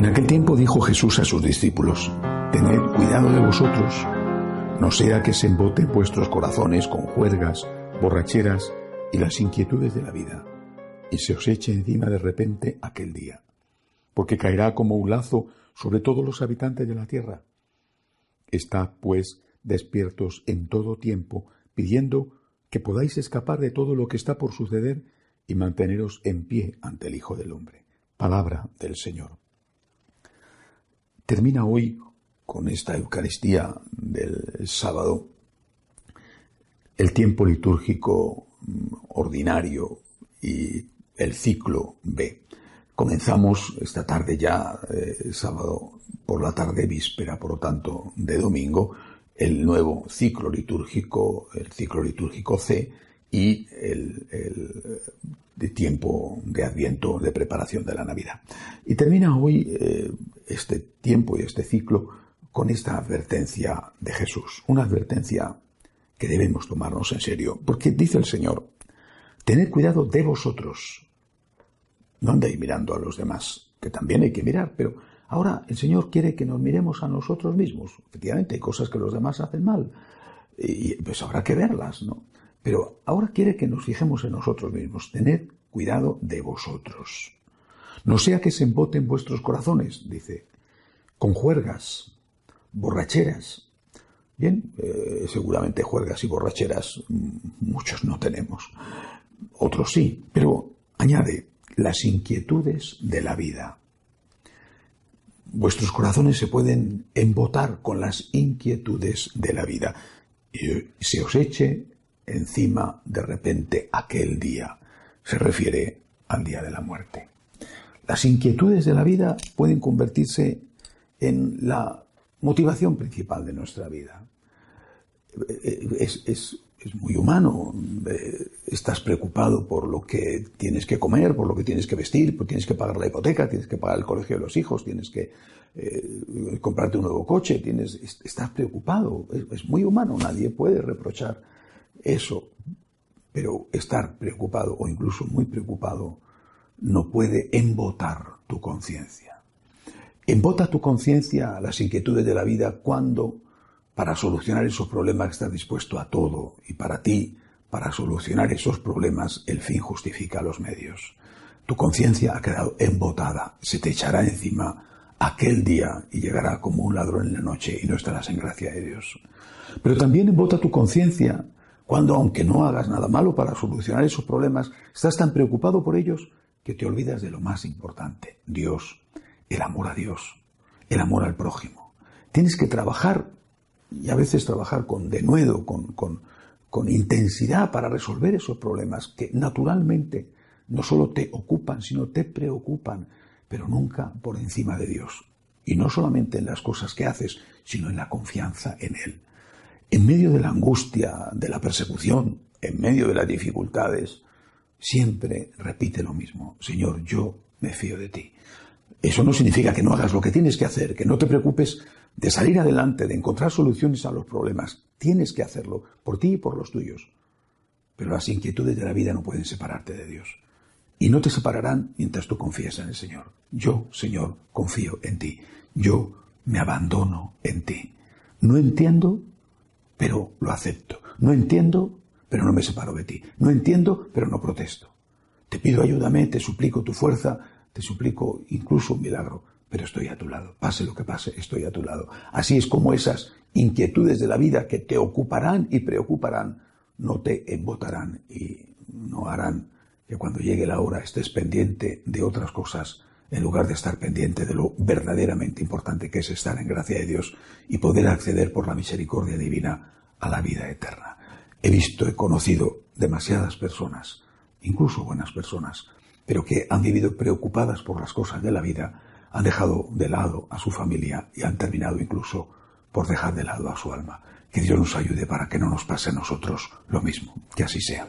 En aquel tiempo dijo Jesús a sus discípulos, Tened cuidado de vosotros, no sea que se emboten vuestros corazones con juergas, borracheras y las inquietudes de la vida, y se os eche encima de repente aquel día, porque caerá como un lazo sobre todos los habitantes de la tierra. Estad, pues, despiertos en todo tiempo, pidiendo que podáis escapar de todo lo que está por suceder y manteneros en pie ante el Hijo del Hombre. Palabra del Señor. Termina hoy con esta Eucaristía del sábado el tiempo litúrgico mm, ordinario y el ciclo B. Comenzamos esta tarde ya, eh, sábado por la tarde, víspera, por lo tanto, de domingo, el nuevo ciclo litúrgico, el ciclo litúrgico C y el, de tiempo de adviento de preparación de la Navidad. Y termina hoy eh, este tiempo y este ciclo con esta advertencia de Jesús, una advertencia que debemos tomarnos en serio, porque dice el Señor, tened cuidado de vosotros, no andéis mirando a los demás, que también hay que mirar, pero ahora el Señor quiere que nos miremos a nosotros mismos. Efectivamente, hay cosas que los demás hacen mal, y pues habrá que verlas, ¿no? Pero ahora quiere que nos fijemos en nosotros mismos. Tened cuidado de vosotros. No sea que se emboten vuestros corazones, dice, con juergas, borracheras. Bien, eh, seguramente juergas y borracheras mm, muchos no tenemos. Otros sí, pero añade las inquietudes de la vida. Vuestros corazones se pueden embotar con las inquietudes de la vida y se os eche encima de repente aquel día. Se refiere al día de la muerte. Las inquietudes de la vida pueden convertirse en la motivación principal de nuestra vida. Es, muy humano. Eh, estás preocupado por lo que tienes que comer, por lo que tienes que vestir, porque tienes que pagar la hipoteca, tienes que pagar el colegio de los hijos, tienes que eh, comprarte un nuevo coche, tienes, estás preocupado. es muy humano. Nadie puede reprochar eso, pero estar preocupado o incluso muy preocupado no puede embotar tu conciencia. Embota tu conciencia a las inquietudes de la vida cuando, para solucionar esos problemas, estás dispuesto a todo y para ti, para solucionar esos problemas, el fin justifica los medios. Tu conciencia ha quedado embotada, se te echará encima aquel día y llegará como un ladrón en la noche y no estarás en gracia de Dios. Pero también embota tu conciencia cuando, aunque no hagas nada malo para solucionar esos problemas, estás tan preocupado por ellos que te olvidas de lo más importante, Dios, el amor a Dios, el amor al prójimo. Tienes que trabajar, y a veces trabajar con denuedo, con, con, con intensidad para resolver esos problemas que naturalmente no solo te ocupan, sino te preocupan, pero nunca por encima de Dios. Y no solamente en las cosas que haces, sino en la confianza en Él en medio de la angustia, de la persecución, en medio de las dificultades, siempre repite lo mismo. Señor, yo me fío de ti. Eso no significa que no hagas lo que tienes que hacer, que no te preocupes de salir adelante, de encontrar soluciones a los problemas. Tienes que hacerlo por ti y por los tuyos. Pero las inquietudes de la vida no pueden separarte de Dios. Y no te separarán mientras tú confíes en el Señor. Yo, Señor, confío en ti. Yo me abandono en ti. No entiendo pero lo acepto. No entiendo, pero no me separo de ti. No entiendo, pero no protesto. Te pido ayúdame, te suplico tu fuerza, te suplico incluso un milagro, pero estoy a tu lado. Pase lo que pase, estoy a tu lado. Así es como esas inquietudes de la vida que te ocuparán y preocuparán, no te embotarán y no harán que cuando llegue la hora estés pendiente de otras cosas en lugar de estar pendiente de lo verdaderamente importante que es estar en gracia de Dios y poder acceder por la misericordia divina a la vida eterna. He visto, he conocido demasiadas personas, incluso buenas personas, pero que han vivido preocupadas por las cosas de la vida, han dejado de lado a su familia y han terminado incluso por dejar de lado a su alma. Que Dios nos ayude para que no nos pase a nosotros lo mismo. Que así sea.